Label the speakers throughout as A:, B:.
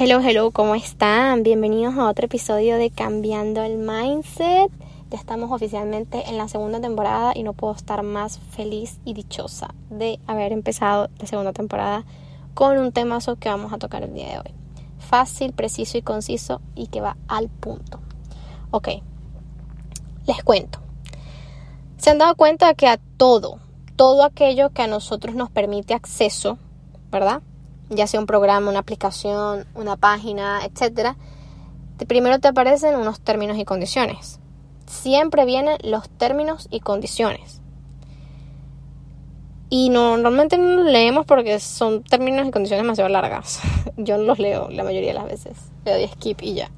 A: Hello, hello, ¿cómo están? Bienvenidos a otro episodio de Cambiando el Mindset. Ya estamos oficialmente en la segunda temporada y no puedo estar más feliz y dichosa de haber empezado la segunda temporada con un temazo que vamos a tocar el día de hoy. Fácil, preciso y conciso y que va al punto. Ok, les cuento. Se han dado cuenta que a todo, todo aquello que a nosotros nos permite acceso, ¿verdad? Ya sea un programa, una aplicación, una página, etcétera, primero te aparecen unos términos y condiciones. Siempre vienen los términos y condiciones. Y normalmente no los leemos porque son términos y condiciones demasiado largas. Yo no los leo la mayoría de las veces. Le doy skip y ya.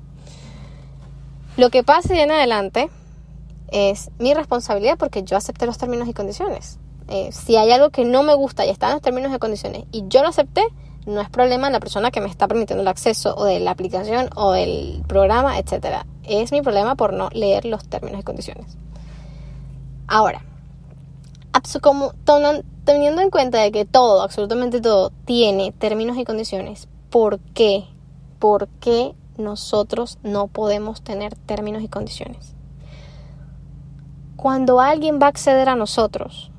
A: Lo que pase en adelante es mi responsabilidad porque yo acepté los términos y condiciones. Eh, si hay algo que no me gusta y está en los términos y condiciones y yo lo acepté, no es problema la persona que me está permitiendo el acceso o de la aplicación o del programa, etc. Es mi problema por no leer los términos y condiciones. Ahora, como teniendo en cuenta de que todo, absolutamente todo, tiene términos y condiciones, ¿por qué? ¿Por qué nosotros no podemos tener términos y condiciones? Cuando alguien va a acceder a nosotros,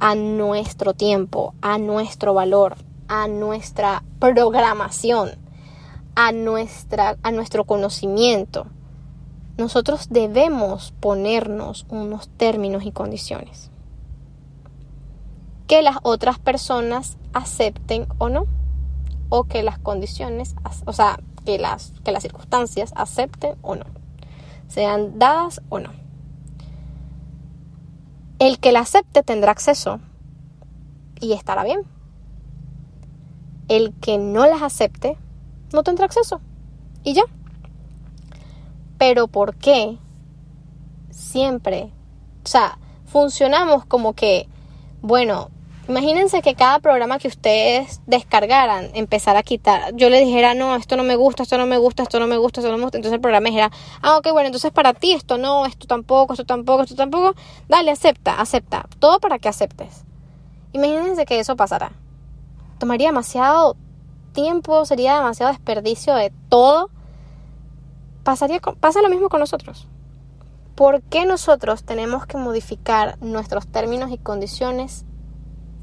A: a nuestro tiempo, a nuestro valor, a nuestra programación, a, nuestra, a nuestro conocimiento. Nosotros debemos ponernos unos términos y condiciones que las otras personas acepten o no, o que las condiciones, o sea, que las, que las circunstancias acepten o no, sean dadas o no. El que la acepte tendrá acceso y estará bien el que no las acepte no tendrá acceso. Y ya. Pero ¿por qué siempre? O sea, funcionamos como que, bueno, imagínense que cada programa que ustedes descargaran empezara a quitar, yo le dijera, no, esto no me gusta, esto no me gusta, esto no me gusta, esto no me gusta, entonces el programa dijera, ah, ok, bueno, entonces para ti esto no, esto tampoco, esto tampoco, esto tampoco, dale, acepta, acepta, todo para que aceptes. Imagínense que eso pasara tomaría demasiado tiempo, sería demasiado desperdicio de todo. Pasaría, pasa lo mismo con nosotros. ¿Por qué nosotros tenemos que modificar nuestros términos y condiciones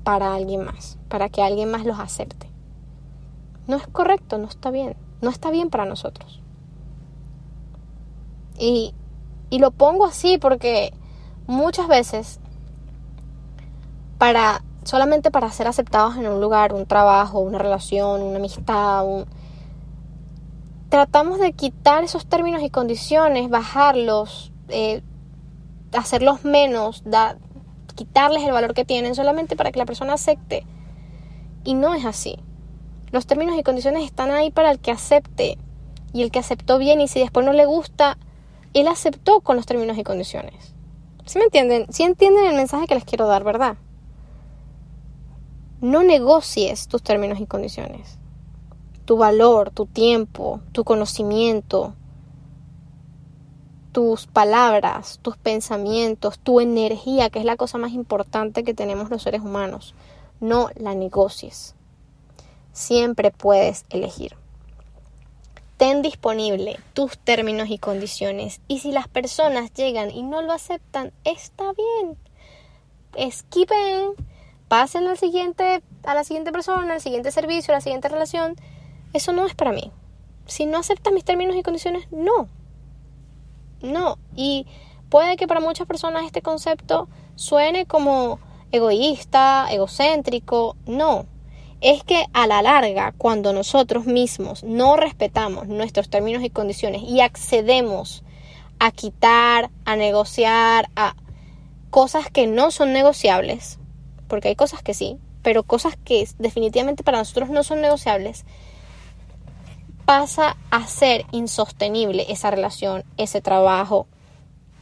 A: para alguien más? Para que alguien más los acepte. No es correcto, no está bien. No está bien para nosotros. Y, y lo pongo así porque muchas veces para solamente para ser aceptados en un lugar, un trabajo, una relación, una amistad, tratamos de quitar esos términos y condiciones, bajarlos, eh, hacerlos menos, quitarles el valor que tienen solamente para que la persona acepte. Y no es así. Los términos y condiciones están ahí para el que acepte. Y el que aceptó bien y si después no le gusta, él aceptó con los términos y condiciones. ¿Sí me entienden? Sí entienden el mensaje que les quiero dar, ¿verdad? No negocies tus términos y condiciones. Tu valor, tu tiempo, tu conocimiento, tus palabras, tus pensamientos, tu energía, que es la cosa más importante que tenemos los seres humanos. No la negocies. Siempre puedes elegir. Ten disponible tus términos y condiciones y si las personas llegan y no lo aceptan, está bien. Esquipen pasen al siguiente, a la siguiente persona, al siguiente servicio, a la siguiente relación, eso no es para mí. Si no aceptas mis términos y condiciones, no. No. Y puede que para muchas personas este concepto suene como egoísta, egocéntrico. No. Es que a la larga, cuando nosotros mismos no respetamos nuestros términos y condiciones y accedemos a quitar, a negociar, a cosas que no son negociables, porque hay cosas que sí, pero cosas que definitivamente para nosotros no son negociables, pasa a ser insostenible esa relación, ese trabajo,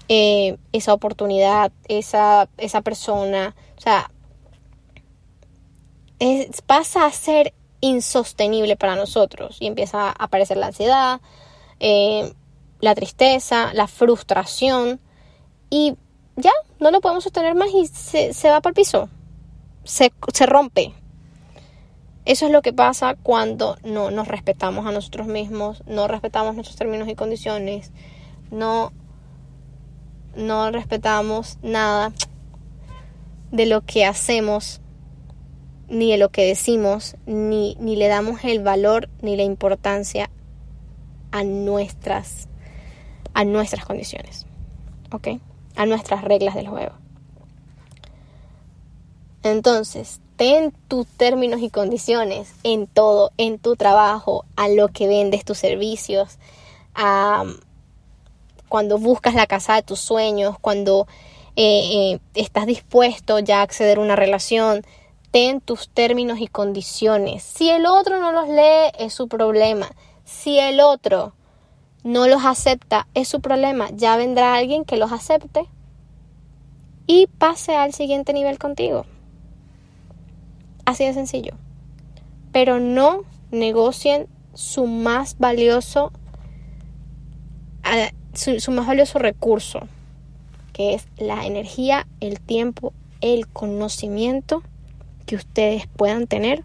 A: eh, esa oportunidad, esa, esa persona, o sea, pasa a ser insostenible para nosotros y empieza a aparecer la ansiedad, eh, la tristeza, la frustración y ya no lo podemos sostener más y se, se va para el piso se, rompe. Eso es lo que pasa cuando no nos respetamos a nosotros mismos, no respetamos nuestros términos y condiciones, no, no respetamos nada de lo que hacemos, ni de lo que decimos, ni, ni le damos el valor ni la importancia a nuestras, a nuestras condiciones, ¿ok? A nuestras reglas del juego. Entonces, ten tus términos y condiciones en todo, en tu trabajo, a lo que vendes tus servicios, a cuando buscas la casa de tus sueños, cuando eh, eh, estás dispuesto ya a acceder a una relación, ten tus términos y condiciones. Si el otro no los lee, es su problema. Si el otro no los acepta, es su problema. Ya vendrá alguien que los acepte y pase al siguiente nivel contigo. Así de sencillo. Pero no negocien su más valioso, su, más valioso recurso, que es la energía, el tiempo, el conocimiento que ustedes puedan tener,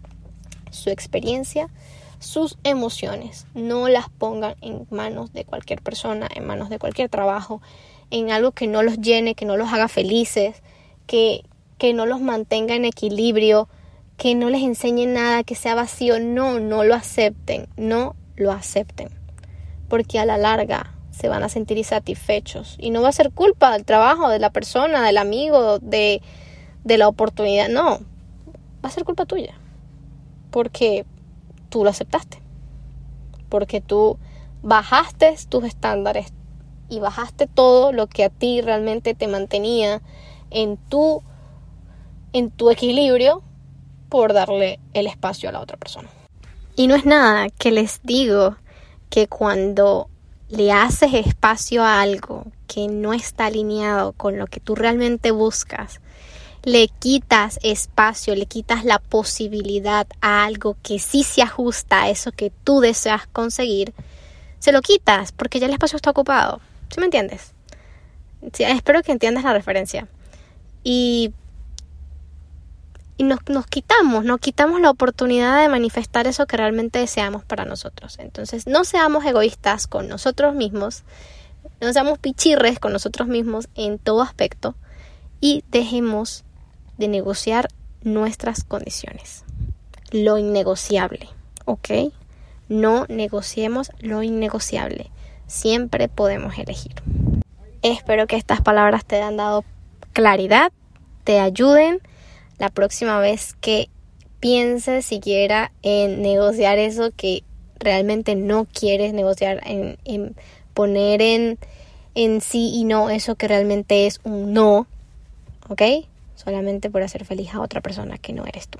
A: su experiencia, sus emociones. No las pongan en manos de cualquier persona, en manos de cualquier trabajo, en algo que no los llene, que no los haga felices, que, que no los mantenga en equilibrio, que no les enseñe nada, que sea vacío. No, no lo acepten, no lo acepten. Porque a la larga se van a sentir insatisfechos. Y no va a ser culpa del trabajo, de la persona, del amigo, de, de la oportunidad. No, va a ser culpa tuya. Porque tú lo aceptaste. Porque tú bajaste tus estándares y bajaste todo lo que a ti realmente te mantenía en tu en tu equilibrio por darle el espacio a la otra persona. Y no es nada que les digo que cuando le haces espacio a algo que no está alineado con lo que tú realmente buscas, le quitas espacio, le quitas la posibilidad a algo que sí se ajusta a eso que tú deseas conseguir, se lo quitas porque ya el espacio está ocupado. ¿Sí me entiendes? espero que entiendas la referencia. Y y nos, nos quitamos, nos quitamos la oportunidad de manifestar eso que realmente deseamos para nosotros. Entonces, no seamos egoístas con nosotros mismos, no seamos pichirres con nosotros mismos en todo aspecto y dejemos de negociar nuestras condiciones. Lo innegociable, ¿ok? No negociemos lo innegociable. Siempre podemos elegir. Espero que estas palabras te hayan dado claridad, te ayuden la próxima vez que pienses siquiera en negociar eso que realmente no quieres negociar, en, en poner en, en sí y no eso que realmente es un no, ¿ok? Solamente por hacer feliz a otra persona que no eres tú.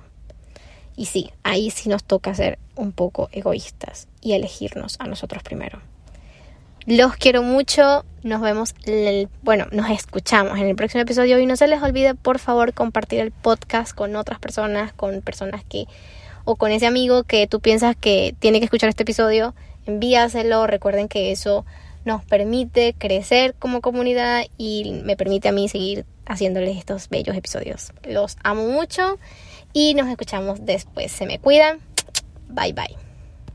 A: Y sí, ahí sí nos toca ser un poco egoístas y elegirnos a nosotros primero. Los quiero mucho. Nos vemos, bueno, nos escuchamos en el próximo episodio y no se les olvide por favor compartir el podcast con otras personas, con personas que o con ese amigo que tú piensas que tiene que escuchar este episodio, envíaselo. Recuerden que eso nos permite crecer como comunidad y me permite a mí seguir haciéndoles estos bellos episodios. Los amo mucho y nos escuchamos después. Se me cuidan. Bye bye.